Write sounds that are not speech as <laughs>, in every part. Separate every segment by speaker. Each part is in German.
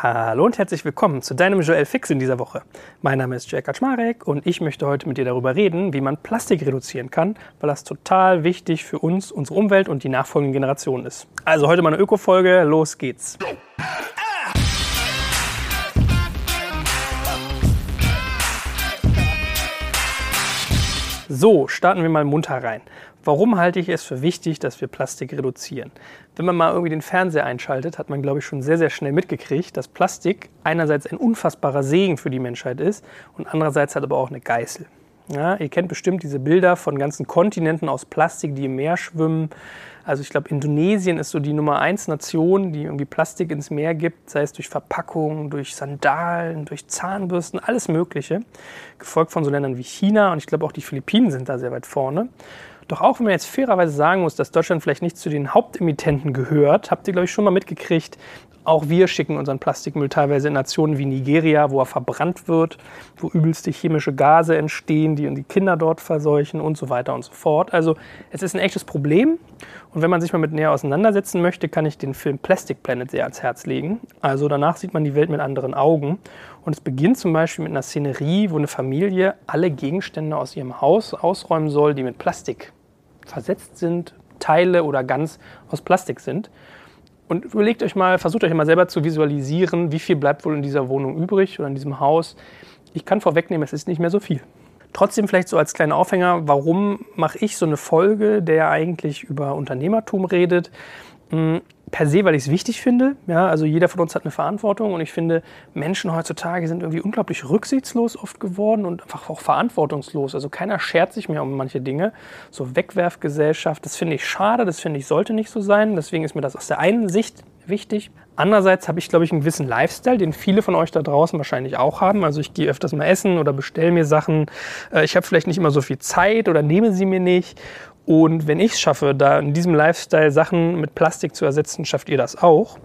Speaker 1: Hallo und herzlich willkommen zu deinem Joel Fix in dieser Woche. Mein Name ist Jack Kaczmarek und ich möchte heute mit dir darüber reden, wie man Plastik reduzieren kann, weil das total wichtig für uns, unsere Umwelt und die nachfolgenden Generationen ist. Also heute mal eine Öko-Folge, los geht's. So, starten wir mal munter rein. Warum halte ich es für wichtig, dass wir Plastik reduzieren? Wenn man mal irgendwie den Fernseher einschaltet, hat man, glaube ich, schon sehr, sehr schnell mitgekriegt, dass Plastik einerseits ein unfassbarer Segen für die Menschheit ist und andererseits hat aber auch eine Geißel. Ja, ihr kennt bestimmt diese Bilder von ganzen Kontinenten aus Plastik, die im Meer schwimmen. Also ich glaube, Indonesien ist so die Nummer eins Nation, die irgendwie Plastik ins Meer gibt, sei es durch Verpackungen, durch Sandalen, durch Zahnbürsten, alles Mögliche. Gefolgt von so Ländern wie China und ich glaube auch die Philippinen sind da sehr weit vorne. Doch auch wenn man jetzt fairerweise sagen muss, dass Deutschland vielleicht nicht zu den Hauptemittenten gehört, habt ihr, glaube ich, schon mal mitgekriegt, auch wir schicken unseren Plastikmüll teilweise in Nationen wie Nigeria, wo er verbrannt wird, wo übelste chemische Gase entstehen, die die Kinder dort verseuchen und so weiter und so fort. Also es ist ein echtes Problem. Und wenn man sich mal mit näher auseinandersetzen möchte, kann ich den Film Plastic Planet sehr ans Herz legen. Also danach sieht man die Welt mit anderen Augen. Und es beginnt zum Beispiel mit einer Szenerie, wo eine Familie alle Gegenstände aus ihrem Haus ausräumen soll, die mit Plastik versetzt sind, Teile oder ganz aus Plastik sind. Und überlegt euch mal, versucht euch mal selber zu visualisieren, wie viel bleibt wohl in dieser Wohnung übrig oder in diesem Haus. Ich kann vorwegnehmen, es ist nicht mehr so viel. Trotzdem vielleicht so als kleiner Aufhänger, warum mache ich so eine Folge, der eigentlich über Unternehmertum redet? Per se, weil ich es wichtig finde. Ja, also jeder von uns hat eine Verantwortung und ich finde, Menschen heutzutage sind irgendwie unglaublich rücksichtslos oft geworden und einfach auch verantwortungslos. Also keiner schert sich mehr um manche Dinge. So Wegwerfgesellschaft, das finde ich schade, das finde ich sollte nicht so sein. Deswegen ist mir das aus der einen Sicht wichtig. Andererseits habe ich, glaube ich, einen gewissen Lifestyle, den viele von euch da draußen wahrscheinlich auch haben. Also ich gehe öfters mal essen oder bestelle mir Sachen. Äh, ich habe vielleicht nicht immer so viel Zeit oder nehme sie mir nicht. Und wenn ich es schaffe, da in diesem Lifestyle Sachen mit Plastik zu ersetzen, schafft ihr das auch.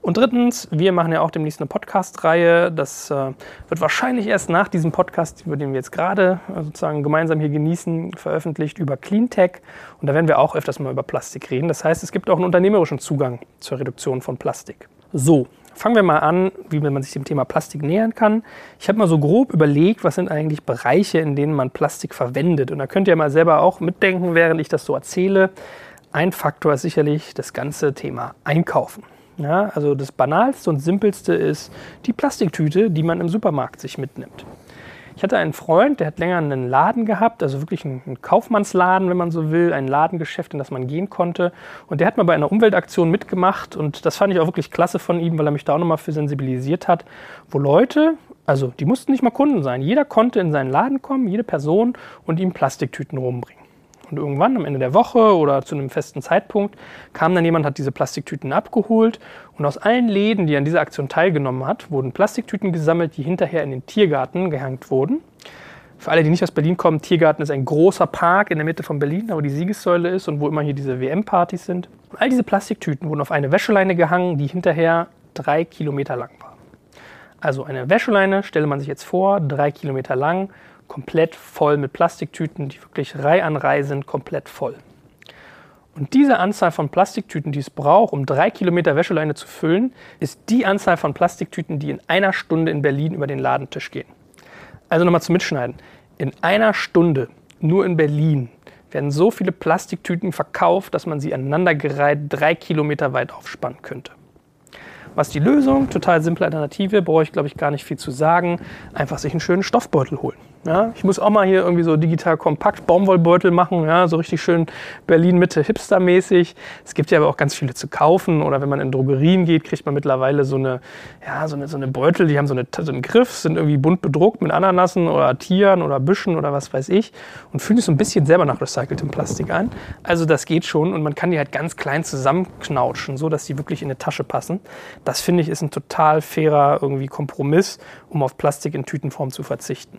Speaker 1: Und drittens, wir machen ja auch demnächst eine Podcast-Reihe. Das äh, wird wahrscheinlich erst nach diesem Podcast, über den wir jetzt gerade äh, sozusagen gemeinsam hier genießen, veröffentlicht über Cleantech. Und da werden wir auch öfters mal über Plastik reden. Das heißt, es gibt auch einen unternehmerischen Zugang zur Reduktion von Plastik. So, Fangen wir mal an, wie man sich dem Thema Plastik nähern kann. Ich habe mal so grob überlegt, was sind eigentlich Bereiche, in denen man Plastik verwendet. Und da könnt ihr mal selber auch mitdenken, während ich das so erzähle. Ein Faktor ist sicherlich das ganze Thema Einkaufen. Ja, also das Banalste und Simpelste ist die Plastiktüte, die man im Supermarkt sich mitnimmt. Ich hatte einen Freund, der hat länger einen Laden gehabt, also wirklich einen Kaufmannsladen, wenn man so will, ein Ladengeschäft, in das man gehen konnte. Und der hat mal bei einer Umweltaktion mitgemacht und das fand ich auch wirklich klasse von ihm, weil er mich da auch nochmal für sensibilisiert hat, wo Leute, also die mussten nicht mal Kunden sein, jeder konnte in seinen Laden kommen, jede Person und ihm Plastiktüten rumbringen. Und irgendwann am Ende der Woche oder zu einem festen Zeitpunkt kam dann jemand, hat diese Plastiktüten abgeholt und aus allen Läden, die an dieser Aktion teilgenommen hat, wurden Plastiktüten gesammelt, die hinterher in den Tiergarten gehängt wurden. Für alle, die nicht aus Berlin kommen, Tiergarten ist ein großer Park in der Mitte von Berlin, wo die Siegessäule ist und wo immer hier diese WM-Partys sind. Und all diese Plastiktüten wurden auf eine Wäscheleine gehangen, die hinterher drei Kilometer lang war. Also eine Wäscheleine, stelle man sich jetzt vor, drei Kilometer lang komplett voll mit Plastiktüten, die wirklich Reihe an Reihe sind, komplett voll. Und diese Anzahl von Plastiktüten, die es braucht, um drei Kilometer Wäscheleine zu füllen, ist die Anzahl von Plastiktüten, die in einer Stunde in Berlin über den Ladentisch gehen. Also nochmal zum Mitschneiden. In einer Stunde, nur in Berlin, werden so viele Plastiktüten verkauft, dass man sie aneinandergereiht drei Kilometer weit aufspannen könnte. Was die Lösung? Total simple Alternative, brauche ich glaube ich gar nicht viel zu sagen. Einfach sich einen schönen Stoffbeutel holen. Ja, ich muss auch mal hier irgendwie so digital kompakt Baumwollbeutel machen, ja, so richtig schön Berlin-Mitte hipstermäßig. Es gibt ja aber auch ganz viele zu kaufen oder wenn man in Drogerien geht, kriegt man mittlerweile so eine, ja, so eine, so eine Beutel, die haben so, eine, so einen Griff, sind irgendwie bunt bedruckt mit Ananassen oder Tieren oder Büschen oder was weiß ich und fühlen sich so ein bisschen selber nach recyceltem Plastik an. Also das geht schon und man kann die halt ganz klein zusammenknautschen, so dass die wirklich in eine Tasche passen. Das finde ich ist ein total fairer irgendwie Kompromiss, um auf Plastik in Tütenform zu verzichten.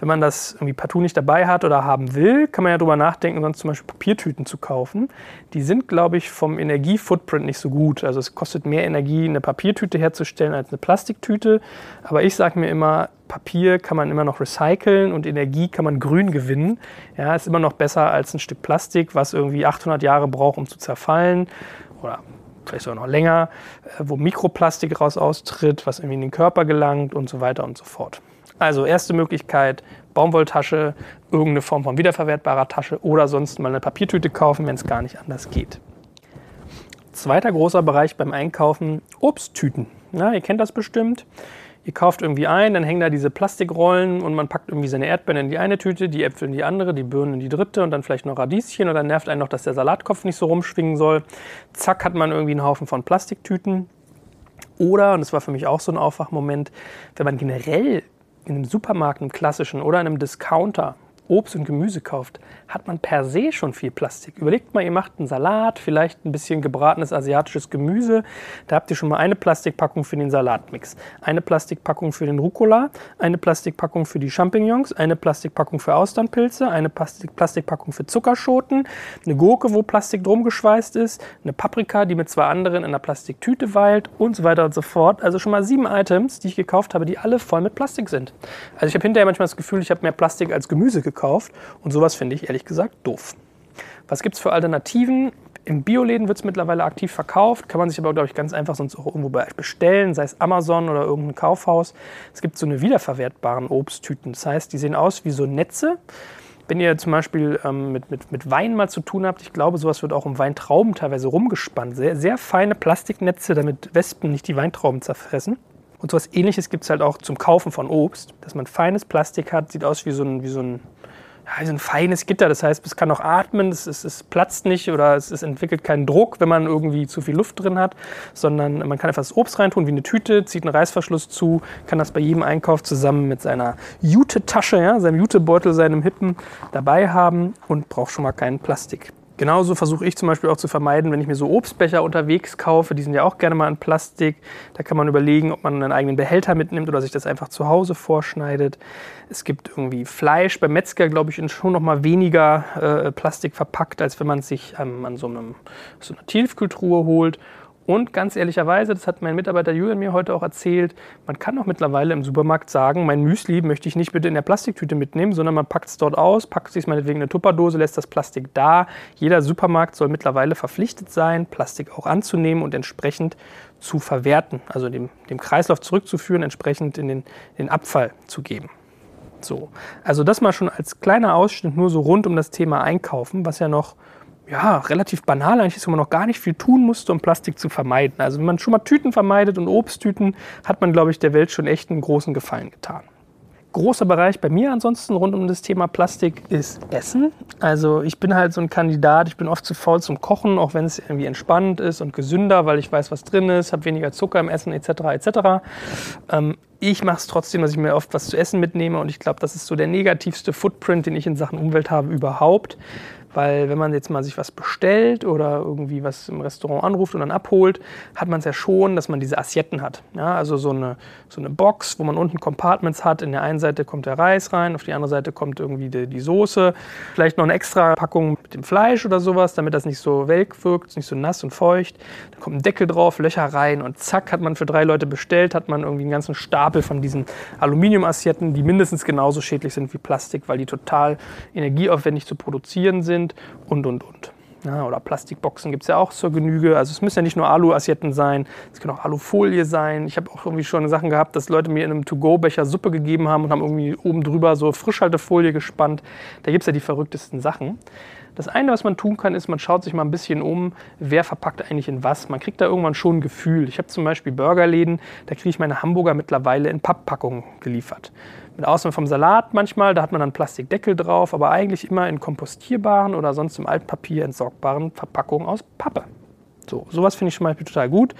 Speaker 1: Wenn man das irgendwie partout nicht dabei hat oder haben will, kann man ja drüber nachdenken, sonst zum Beispiel Papiertüten zu kaufen. Die sind, glaube ich, vom Energiefootprint nicht so gut. Also es kostet mehr Energie, eine Papiertüte herzustellen als eine Plastiktüte. Aber ich sage mir immer, Papier kann man immer noch recyceln und Energie kann man grün gewinnen. Ja, ist immer noch besser als ein Stück Plastik, was irgendwie 800 Jahre braucht, um zu zerfallen. Oder vielleicht sogar noch länger, äh, wo Mikroplastik raus austritt, was irgendwie in den Körper gelangt und so weiter und so fort. Also erste Möglichkeit, Baumwolltasche, irgendeine Form von wiederverwertbarer Tasche oder sonst mal eine Papiertüte kaufen, wenn es gar nicht anders geht. Zweiter großer Bereich beim Einkaufen, Obsttüten. Ja, ihr kennt das bestimmt. Ihr kauft irgendwie ein, dann hängen da diese Plastikrollen und man packt irgendwie seine Erdbeeren in die eine Tüte, die Äpfel in die andere, die Birnen in die dritte und dann vielleicht noch Radieschen und dann nervt einen noch, dass der Salatkopf nicht so rumschwingen soll. Zack, hat man irgendwie einen Haufen von Plastiktüten. Oder, und das war für mich auch so ein Aufwachmoment, wenn man generell in einem Supermarkt, einem klassischen oder einem Discounter Obst und Gemüse kauft, hat man per se schon viel Plastik. Überlegt mal, ihr macht einen Salat, vielleicht ein bisschen gebratenes asiatisches Gemüse. Da habt ihr schon mal eine Plastikpackung für den Salatmix, eine Plastikpackung für den Rucola, eine Plastikpackung für die Champignons, eine Plastikpackung für Austernpilze, eine Plastik Plastikpackung für Zuckerschoten, eine Gurke, wo Plastik drum geschweißt ist, eine Paprika, die mit zwei anderen in einer Plastiktüte weilt und so weiter und so fort. Also schon mal sieben Items, die ich gekauft habe, die alle voll mit Plastik sind. Also ich habe hinterher manchmal das Gefühl, ich habe mehr Plastik als Gemüse gekauft und sowas finde ich ehrlich ehrlich gesagt doof. Was gibt es für Alternativen? Im Bioläden wird es mittlerweile aktiv verkauft, kann man sich aber, glaube ich, ganz einfach sonst auch irgendwo bestellen, sei es Amazon oder irgendein Kaufhaus. Es gibt so eine wiederverwertbaren Obsttüten. Das heißt, die sehen aus wie so Netze. Wenn ihr zum Beispiel ähm, mit, mit, mit Wein mal zu tun habt, ich glaube, sowas wird auch um Weintrauben teilweise rumgespannt. Sehr, sehr feine Plastiknetze, damit Wespen nicht die Weintrauben zerfressen. Und sowas ähnliches gibt es halt auch zum Kaufen von Obst, dass man feines Plastik hat, sieht aus wie so ein, wie so ein ja, so ein feines Gitter. Das heißt, es kann auch atmen, es, es, es platzt nicht oder es, es, entwickelt keinen Druck, wenn man irgendwie zu viel Luft drin hat, sondern man kann einfach das Obst reintun wie eine Tüte, zieht einen Reißverschluss zu, kann das bei jedem Einkauf zusammen mit seiner Jute-Tasche, ja, seinem Jutebeutel, seinem Hippen dabei haben und braucht schon mal keinen Plastik. Genauso versuche ich zum Beispiel auch zu vermeiden, wenn ich mir so Obstbecher unterwegs kaufe, die sind ja auch gerne mal in Plastik. Da kann man überlegen, ob man einen eigenen Behälter mitnimmt oder sich das einfach zu Hause vorschneidet. Es gibt irgendwie Fleisch beim Metzger, glaube ich, schon noch mal weniger äh, Plastik verpackt, als wenn man es sich ähm, an so, einem, so einer Tiefkühltruhe holt. Und ganz ehrlicherweise, das hat mein Mitarbeiter Julian mir heute auch erzählt, man kann auch mittlerweile im Supermarkt sagen, mein Müsli möchte ich nicht bitte in der Plastiktüte mitnehmen, sondern man packt es dort aus, packt sich meinetwegen eine Tupperdose, lässt das Plastik da. Jeder Supermarkt soll mittlerweile verpflichtet sein, Plastik auch anzunehmen und entsprechend zu verwerten, also dem, dem Kreislauf zurückzuführen, entsprechend in den, in den Abfall zu geben. So. Also das mal schon als kleiner Ausschnitt nur so rund um das Thema Einkaufen, was ja noch ja, relativ banal eigentlich ist, wo man noch gar nicht viel tun musste, um Plastik zu vermeiden. Also wenn man schon mal Tüten vermeidet und Obsttüten, hat man, glaube ich, der Welt schon echt einen großen Gefallen getan. Großer Bereich bei mir ansonsten rund um das Thema Plastik ist Essen. Also ich bin halt so ein Kandidat, ich bin oft zu faul zum Kochen, auch wenn es irgendwie entspannend ist und gesünder, weil ich weiß, was drin ist, habe weniger Zucker im Essen etc. etc. Ähm, ich mache es trotzdem, dass ich mir oft was zu essen mitnehme und ich glaube, das ist so der negativste Footprint, den ich in Sachen Umwelt habe überhaupt. Weil wenn man jetzt mal sich was bestellt oder irgendwie was im Restaurant anruft und dann abholt, hat man es ja schon, dass man diese Assietten hat. Ja, also so eine, so eine Box, wo man unten Compartments hat. In der einen Seite kommt der Reis rein, auf die andere Seite kommt irgendwie die, die Soße. Vielleicht noch eine extra Packung mit dem Fleisch oder sowas, damit das nicht so welk wirkt, nicht so nass und feucht. Da kommt ein Deckel drauf, Löcher rein und zack, hat man für drei Leute bestellt, hat man irgendwie einen ganzen Stapel von diesen Aluminiumassietten, die mindestens genauso schädlich sind wie Plastik, weil die total energieaufwendig zu produzieren sind sind und, und, und. Ja, oder Plastikboxen gibt es ja auch zur Genüge. Also es müssen ja nicht nur Alu-Assietten sein, es können auch Alufolie sein. Ich habe auch irgendwie schon Sachen gehabt, dass Leute mir in einem To-Go-Becher Suppe gegeben haben und haben irgendwie oben drüber so Frischhaltefolie gespannt. Da gibt es ja die verrücktesten Sachen. Das eine, was man tun kann, ist, man schaut sich mal ein bisschen um, wer verpackt eigentlich in was. Man kriegt da irgendwann schon ein Gefühl. Ich habe zum Beispiel Burgerläden, da kriege ich meine Hamburger mittlerweile in Papppackungen geliefert. Mit Ausnahme vom Salat manchmal, da hat man dann Plastikdeckel drauf, aber eigentlich immer in kompostierbaren oder sonst im Altpapier entsorgbaren Verpackungen aus Pappe. So, sowas finde ich zum Beispiel total gut.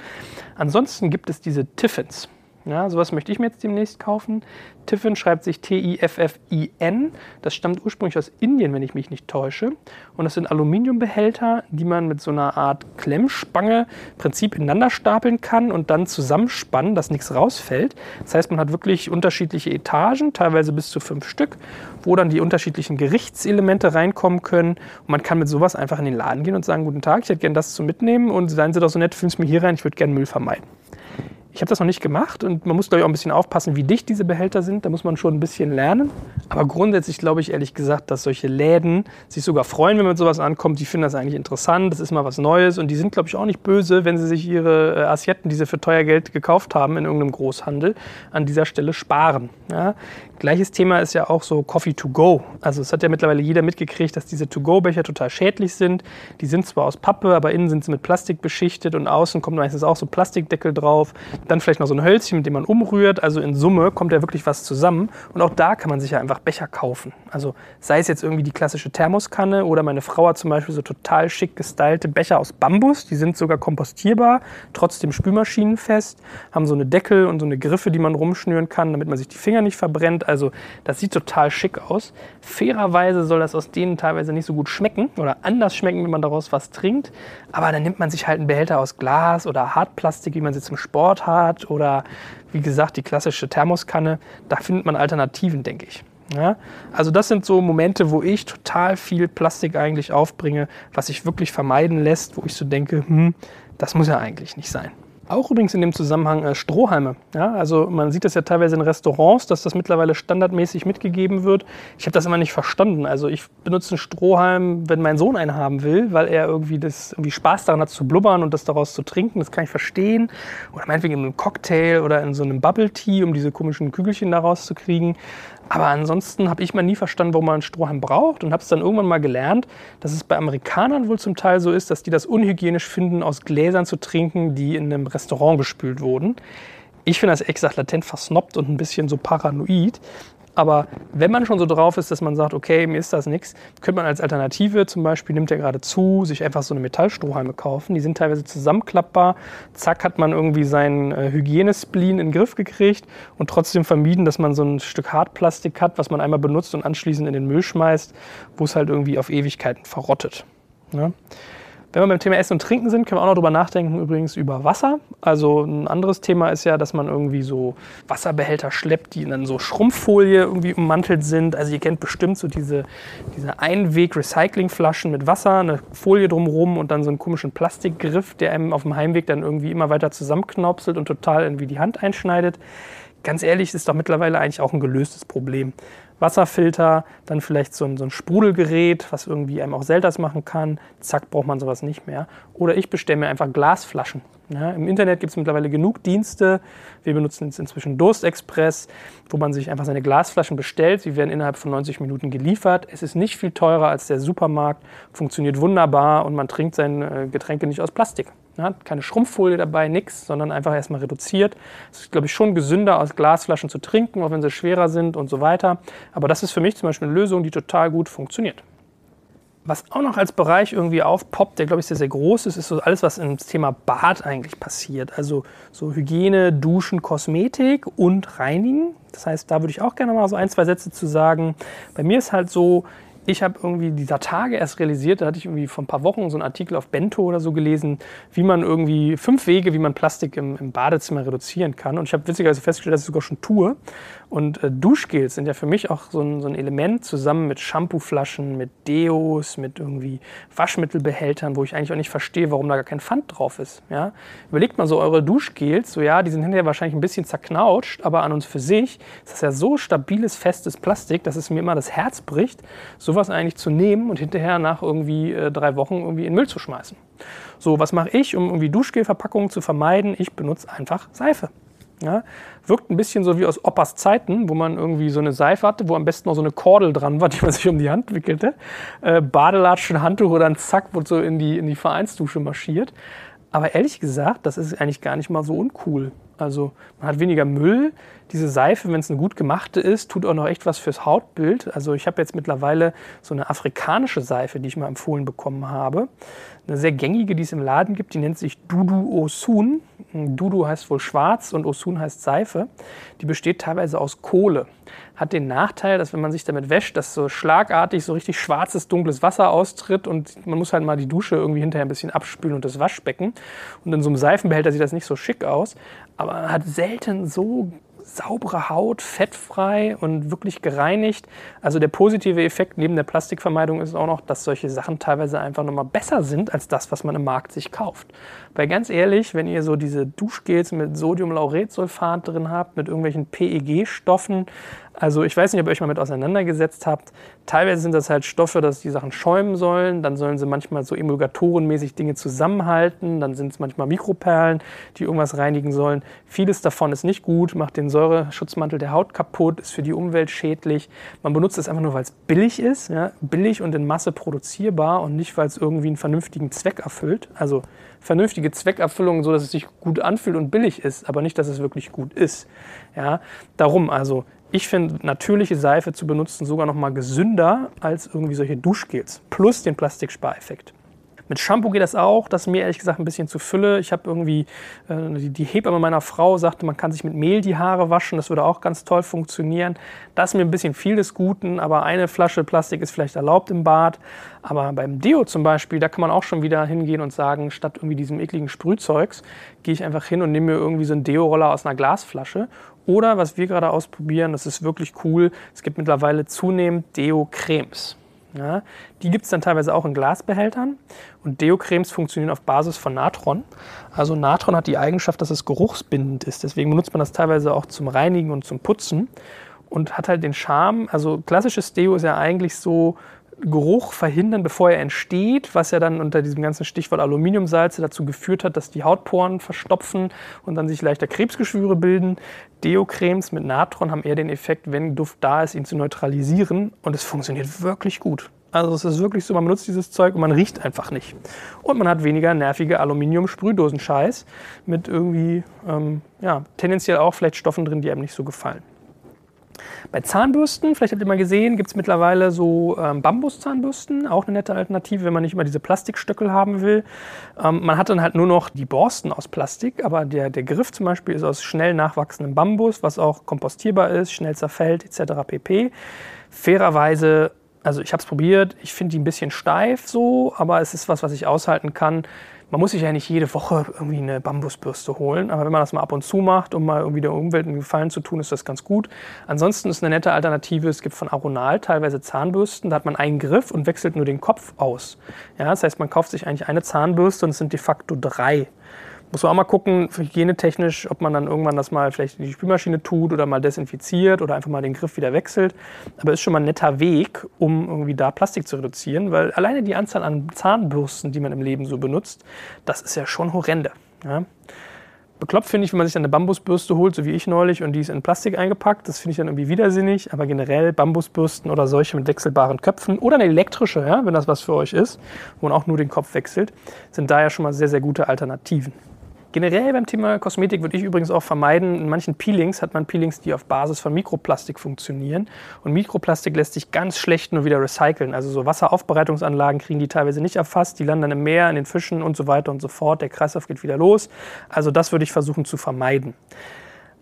Speaker 1: Ansonsten gibt es diese Tiffins. Ja, sowas möchte ich mir jetzt demnächst kaufen. Tiffin schreibt sich T-I-F-F-I-N. Das stammt ursprünglich aus Indien, wenn ich mich nicht täusche. Und das sind Aluminiumbehälter, die man mit so einer Art Klemmspange im Prinzip ineinander stapeln kann und dann zusammenspannen, dass nichts rausfällt. Das heißt, man hat wirklich unterschiedliche Etagen, teilweise bis zu fünf Stück, wo dann die unterschiedlichen Gerichtselemente reinkommen können. Und man kann mit sowas einfach in den Laden gehen und sagen, guten Tag, ich hätte gerne das zu mitnehmen und seien Sie doch so nett, fügen Sie mir hier rein, ich würde gerne Müll vermeiden. Ich habe das noch nicht gemacht und man muss, glaube ich, auch ein bisschen aufpassen, wie dicht diese Behälter sind. Da muss man schon ein bisschen lernen. Aber grundsätzlich glaube ich ehrlich gesagt, dass solche Läden sich sogar freuen, wenn man mit sowas ankommt. Die finden das eigentlich interessant, das ist mal was Neues und die sind, glaube ich, auch nicht böse, wenn sie sich ihre äh, Assietten, die sie für teuer Geld gekauft haben in irgendeinem Großhandel, an dieser Stelle sparen. Ja? Gleiches Thema ist ja auch so Coffee to go. Also es hat ja mittlerweile jeder mitgekriegt, dass diese To-Go-Becher total schädlich sind. Die sind zwar aus Pappe, aber innen sind sie mit Plastik beschichtet und außen kommt meistens auch so Plastikdeckel drauf dann vielleicht noch so ein Hölzchen, mit dem man umrührt. Also in Summe kommt ja wirklich was zusammen. Und auch da kann man sich ja einfach Becher kaufen. Also sei es jetzt irgendwie die klassische Thermoskanne oder meine Frau hat zum Beispiel so total schick gestylte Becher aus Bambus. Die sind sogar kompostierbar, trotzdem spülmaschinenfest, haben so eine Deckel und so eine Griffe, die man rumschnüren kann, damit man sich die Finger nicht verbrennt. Also das sieht total schick aus. Fairerweise soll das aus denen teilweise nicht so gut schmecken oder anders schmecken, wenn man daraus was trinkt. Aber dann nimmt man sich halt einen Behälter aus Glas oder Hartplastik, wie man sie zum Sport hat hat oder wie gesagt die klassische Thermoskanne, da findet man Alternativen, denke ich. Ja, also das sind so Momente, wo ich total viel Plastik eigentlich aufbringe, was sich wirklich vermeiden lässt, wo ich so denke, hm, das muss ja eigentlich nicht sein. Auch übrigens in dem Zusammenhang äh, Strohhalme. Ja, also man sieht das ja teilweise in Restaurants, dass das mittlerweile standardmäßig mitgegeben wird. Ich habe das immer nicht verstanden. Also ich benutze einen Strohhalm, wenn mein Sohn einen haben will, weil er irgendwie, das, irgendwie Spaß daran hat zu blubbern und das daraus zu trinken. Das kann ich verstehen. Oder meinetwegen in einem Cocktail oder in so einem Bubble Tea, um diese komischen Kügelchen daraus zu kriegen. Aber ansonsten habe ich mal nie verstanden, warum man einen Strohhalm braucht und habe es dann irgendwann mal gelernt, dass es bei Amerikanern wohl zum Teil so ist, dass die das unhygienisch finden, aus Gläsern zu trinken, die in einem Restaurant gespült wurden. Ich finde das exakt latent versnoppt und ein bisschen so paranoid. Aber wenn man schon so drauf ist, dass man sagt, okay, mir ist das nichts, könnte man als Alternative zum Beispiel, nimmt er gerade zu, sich einfach so eine Metallstrohhalme kaufen. Die sind teilweise zusammenklappbar. Zack, hat man irgendwie seinen äh, Hygienespleen in den Griff gekriegt und trotzdem vermieden, dass man so ein Stück Hartplastik hat, was man einmal benutzt und anschließend in den Müll schmeißt, wo es halt irgendwie auf Ewigkeiten verrottet. Ja? Wenn wir beim Thema Essen und Trinken sind, können wir auch noch drüber nachdenken, übrigens über Wasser. Also ein anderes Thema ist ja, dass man irgendwie so Wasserbehälter schleppt, die dann so Schrumpffolie irgendwie ummantelt sind. Also ihr kennt bestimmt so diese, diese Einweg-Recyclingflaschen mit Wasser, eine Folie drumherum und dann so einen komischen Plastikgriff, der einem auf dem Heimweg dann irgendwie immer weiter zusammenknopselt und total irgendwie die Hand einschneidet. Ganz ehrlich, ist doch mittlerweile eigentlich auch ein gelöstes Problem. Wasserfilter, dann vielleicht so ein, so ein Sprudelgerät, was irgendwie einem auch Selters machen kann. Zack, braucht man sowas nicht mehr. Oder ich bestelle mir einfach Glasflaschen. Ja, Im Internet gibt es mittlerweile genug Dienste. Wir benutzen jetzt inzwischen Durstexpress, wo man sich einfach seine Glasflaschen bestellt. Sie werden innerhalb von 90 Minuten geliefert. Es ist nicht viel teurer als der Supermarkt, funktioniert wunderbar und man trinkt seine äh, Getränke nicht aus Plastik. Ja, keine Schrumpffolie dabei, nichts, sondern einfach erstmal reduziert. Es ist, glaube ich, schon gesünder, aus Glasflaschen zu trinken, auch wenn sie schwerer sind und so weiter. Aber das ist für mich zum Beispiel eine Lösung, die total gut funktioniert. Was auch noch als Bereich irgendwie aufpoppt, der glaube ich sehr, sehr groß ist, ist so alles, was im Thema Bad eigentlich passiert. Also so Hygiene, Duschen, Kosmetik und Reinigen. Das heißt, da würde ich auch gerne mal so ein, zwei Sätze zu sagen. Bei mir ist halt so, ich habe irgendwie dieser Tage erst realisiert, da hatte ich irgendwie vor ein paar Wochen so einen Artikel auf Bento oder so gelesen, wie man irgendwie fünf Wege, wie man Plastik im, im Badezimmer reduzieren kann. Und ich habe witzigerweise festgestellt, dass ich sogar schon tue. Und äh, Duschgels sind ja für mich auch so ein, so ein Element zusammen mit Shampooflaschen, mit Deos, mit irgendwie Waschmittelbehältern, wo ich eigentlich auch nicht verstehe, warum da gar kein Pfand drauf ist. Ja? Überlegt mal so eure Duschgels, so ja, die sind hinterher wahrscheinlich ein bisschen zerknautscht, aber an uns für sich ist das ja so stabiles, festes Plastik, dass es mir immer das Herz bricht. So sowas eigentlich zu nehmen und hinterher nach irgendwie äh, drei Wochen irgendwie in Müll zu schmeißen. So, was mache ich, um irgendwie Duschgelverpackungen zu vermeiden? Ich benutze einfach Seife. Ja, wirkt ein bisschen so wie aus Opas Zeiten, wo man irgendwie so eine Seife hatte, wo am besten noch so eine Kordel dran war, die man <laughs> sich um die Hand wickelte. Äh, Badelatschen, Handtuch oder ein Zack wurde so in die, in die Vereinsdusche marschiert. Aber ehrlich gesagt, das ist eigentlich gar nicht mal so uncool. Also man hat weniger Müll. Diese Seife, wenn es eine gut gemachte ist, tut auch noch echt was fürs Hautbild. Also ich habe jetzt mittlerweile so eine afrikanische Seife, die ich mal empfohlen bekommen habe. Eine sehr gängige, die es im Laden gibt, die nennt sich Dudu Osun. Dudu heißt wohl schwarz und Osun heißt Seife. Die besteht teilweise aus Kohle. Hat den Nachteil, dass wenn man sich damit wäscht, dass so schlagartig so richtig schwarzes, dunkles Wasser austritt und man muss halt mal die Dusche irgendwie hinterher ein bisschen abspülen und das Waschbecken. Und in so einem Seifenbehälter sieht das nicht so schick aus, aber man hat selten so saubere Haut, fettfrei und wirklich gereinigt. Also der positive Effekt neben der Plastikvermeidung ist auch noch, dass solche Sachen teilweise einfach nochmal besser sind als das, was man im Markt sich kauft. Weil ganz ehrlich, wenn ihr so diese Duschgels mit Sodiumlauretsulfat drin habt, mit irgendwelchen PEG-Stoffen, also ich weiß nicht, ob ihr euch mal mit auseinandergesetzt habt. Teilweise sind das halt Stoffe, dass die Sachen schäumen sollen. Dann sollen sie manchmal so emulgatorenmäßig Dinge zusammenhalten. Dann sind es manchmal Mikroperlen, die irgendwas reinigen sollen. Vieles davon ist nicht gut, macht den Säureschutzmantel der Haut kaputt, ist für die Umwelt schädlich. Man benutzt es einfach nur, weil es billig ist. Ja? Billig und in Masse produzierbar und nicht, weil es irgendwie einen vernünftigen Zweck erfüllt. Also vernünftige Zweckerfüllung, so dass es sich gut anfühlt und billig ist, aber nicht, dass es wirklich gut ist. Ja? Darum also ich finde natürliche Seife zu benutzen sogar noch mal gesünder als irgendwie solche Duschgels. Plus den Plastikspareffekt. Mit Shampoo geht das auch. Das ist mir ehrlich gesagt ein bisschen zu Fülle. Ich habe irgendwie, äh, die Hebamme meiner Frau sagte, man kann sich mit Mehl die Haare waschen. Das würde auch ganz toll funktionieren. Das ist mir ein bisschen viel des Guten, aber eine Flasche Plastik ist vielleicht erlaubt im Bad. Aber beim Deo zum Beispiel, da kann man auch schon wieder hingehen und sagen, statt irgendwie diesem ekligen Sprühzeugs, gehe ich einfach hin und nehme mir irgendwie so einen Deo-Roller aus einer Glasflasche oder was wir gerade ausprobieren, das ist wirklich cool, es gibt mittlerweile zunehmend Deo-Cremes. Ja, die gibt es dann teilweise auch in Glasbehältern. Und Deo-Cremes funktionieren auf Basis von Natron. Also Natron hat die Eigenschaft, dass es geruchsbindend ist. Deswegen benutzt man das teilweise auch zum Reinigen und zum Putzen. Und hat halt den Charme, also klassisches Deo ist ja eigentlich so Geruch verhindern, bevor er entsteht, was ja dann unter diesem ganzen Stichwort Aluminiumsalze dazu geführt hat, dass die Hautporen verstopfen und dann sich leichter Krebsgeschwüre bilden. Deo-Cremes mit Natron haben eher den Effekt, wenn Duft da ist, ihn zu neutralisieren und es funktioniert wirklich gut. Also es ist wirklich so, man benutzt dieses Zeug und man riecht einfach nicht. Und man hat weniger nervige Aluminium-Sprühdosen-Scheiß mit irgendwie, ähm, ja, tendenziell auch vielleicht Stoffen drin, die einem nicht so gefallen. Bei Zahnbürsten, vielleicht habt ihr mal gesehen, gibt es mittlerweile so ähm, Bambuszahnbürsten, auch eine nette Alternative, wenn man nicht immer diese Plastikstöckel haben will. Ähm, man hat dann halt nur noch die Borsten aus Plastik, aber der, der Griff zum Beispiel ist aus schnell nachwachsendem Bambus, was auch kompostierbar ist, schnell zerfällt etc. pp. Fairerweise also ich habe es probiert, ich finde die ein bisschen steif so, aber es ist was, was ich aushalten kann man muss sich ja nicht jede Woche irgendwie eine Bambusbürste holen, aber wenn man das mal ab und zu macht, um mal irgendwie der Umwelt einen Gefallen zu tun, ist das ganz gut. Ansonsten ist eine nette Alternative, es gibt von Aronal teilweise Zahnbürsten, da hat man einen Griff und wechselt nur den Kopf aus. Ja, das heißt, man kauft sich eigentlich eine Zahnbürste und es sind de facto drei. Muss man auch mal gucken, hygienetechnisch, ob man dann irgendwann das mal vielleicht in die Spülmaschine tut oder mal desinfiziert oder einfach mal den Griff wieder wechselt. Aber ist schon mal ein netter Weg, um irgendwie da Plastik zu reduzieren, weil alleine die Anzahl an Zahnbürsten, die man im Leben so benutzt, das ist ja schon horrende. Ja? Bekloppt finde ich, wenn man sich dann eine Bambusbürste holt, so wie ich neulich, und die ist in Plastik eingepackt. Das finde ich dann irgendwie widersinnig. Aber generell Bambusbürsten oder solche mit wechselbaren Köpfen oder eine elektrische, ja, wenn das was für euch ist, wo man auch nur den Kopf wechselt, sind da ja schon mal sehr, sehr gute Alternativen. Generell beim Thema Kosmetik würde ich übrigens auch vermeiden, in manchen Peelings hat man Peelings, die auf Basis von Mikroplastik funktionieren. Und Mikroplastik lässt sich ganz schlecht nur wieder recyceln. Also so Wasseraufbereitungsanlagen kriegen die teilweise nicht erfasst, die landen im Meer, in den Fischen und so weiter und so fort. Der Kreislauf geht wieder los. Also das würde ich versuchen zu vermeiden.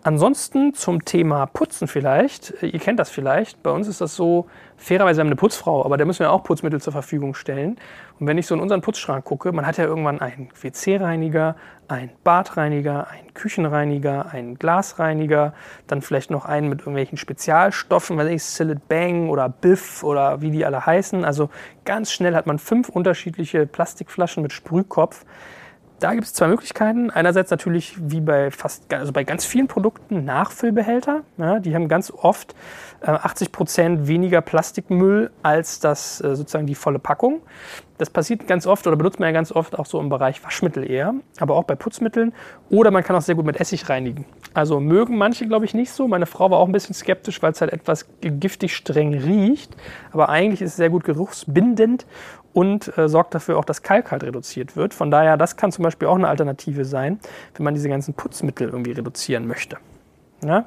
Speaker 1: Ansonsten zum Thema Putzen vielleicht. Ihr kennt das vielleicht. Bei uns ist das so, fairerweise haben wir eine Putzfrau, aber der müssen wir auch Putzmittel zur Verfügung stellen. Und wenn ich so in unseren Putzschrank gucke, man hat ja irgendwann einen WC-Reiniger, einen Badreiniger, einen Küchenreiniger, einen Glasreiniger, dann vielleicht noch einen mit irgendwelchen Spezialstoffen, weiß ich, Sillet Bang oder Biff oder wie die alle heißen. Also ganz schnell hat man fünf unterschiedliche Plastikflaschen mit Sprühkopf Da gibt es zwei Möglichkeiten. Einerseits natürlich wie bei fast, also bei ganz vielen Produkten Nachfüllbehälter. Ja, die haben ganz oft äh, 80 Prozent weniger Plastikmüll als das äh, sozusagen die volle Packung. Das passiert ganz oft oder benutzt man ja ganz oft auch so im Bereich Waschmittel eher, aber auch bei Putzmitteln. Oder man kann auch sehr gut mit Essig reinigen. Also mögen manche, glaube ich, nicht so. Meine Frau war auch ein bisschen skeptisch, weil es halt etwas giftig streng riecht. Aber eigentlich ist es sehr gut geruchsbindend und äh, sorgt dafür auch, dass Kalk halt reduziert wird. Von daher, das kann zum Beispiel auch eine Alternative sein, wenn man diese ganzen Putzmittel irgendwie reduzieren möchte. Ja?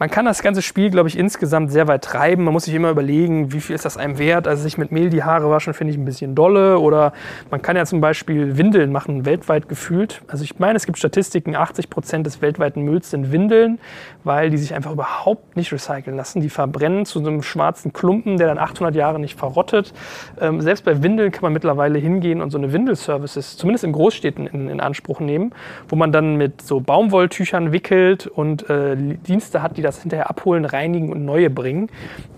Speaker 1: Man kann das ganze Spiel, glaube ich, insgesamt sehr weit treiben. Man muss sich immer überlegen, wie viel ist das einem wert. Also sich mit Mehl die Haare waschen, finde ich ein bisschen dolle. Oder man kann ja zum Beispiel Windeln machen, weltweit gefühlt. Also ich meine, es gibt Statistiken, 80 Prozent des weltweiten Mülls sind Windeln, weil die sich einfach überhaupt nicht recyceln lassen. Die verbrennen zu einem schwarzen Klumpen, der dann 800 Jahre nicht verrottet. Ähm, selbst bei Windeln kann man mittlerweile hingehen und so eine Windelservices, zumindest in Großstädten, in, in Anspruch nehmen, wo man dann mit so Baumwolltüchern wickelt und äh, Dienste hat, die das hinterher abholen, reinigen und neue bringen.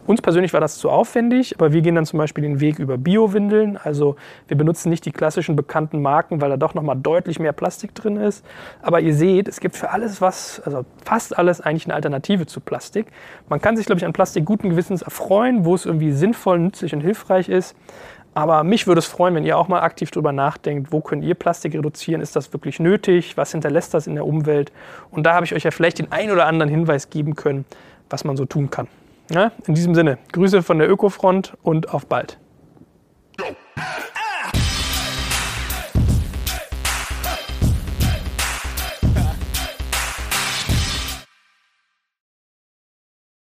Speaker 1: Uns persönlich war das zu aufwendig, aber wir gehen dann zum Beispiel den Weg über Bio-Windeln. Also wir benutzen nicht die klassischen bekannten Marken, weil da doch nochmal deutlich mehr Plastik drin ist. Aber ihr seht, es gibt für alles was, also fast alles eigentlich eine Alternative zu Plastik. Man kann sich, glaube ich, an Plastik guten Gewissens erfreuen, wo es irgendwie sinnvoll, nützlich und hilfreich ist. Aber mich würde es freuen, wenn ihr auch mal aktiv darüber nachdenkt, wo könnt ihr Plastik reduzieren? Ist das wirklich nötig? Was hinterlässt das in der Umwelt? Und da habe ich euch ja vielleicht den ein oder anderen Hinweis geben können, was man so tun kann. Ja, in diesem Sinne, Grüße von der Ökofront und auf bald.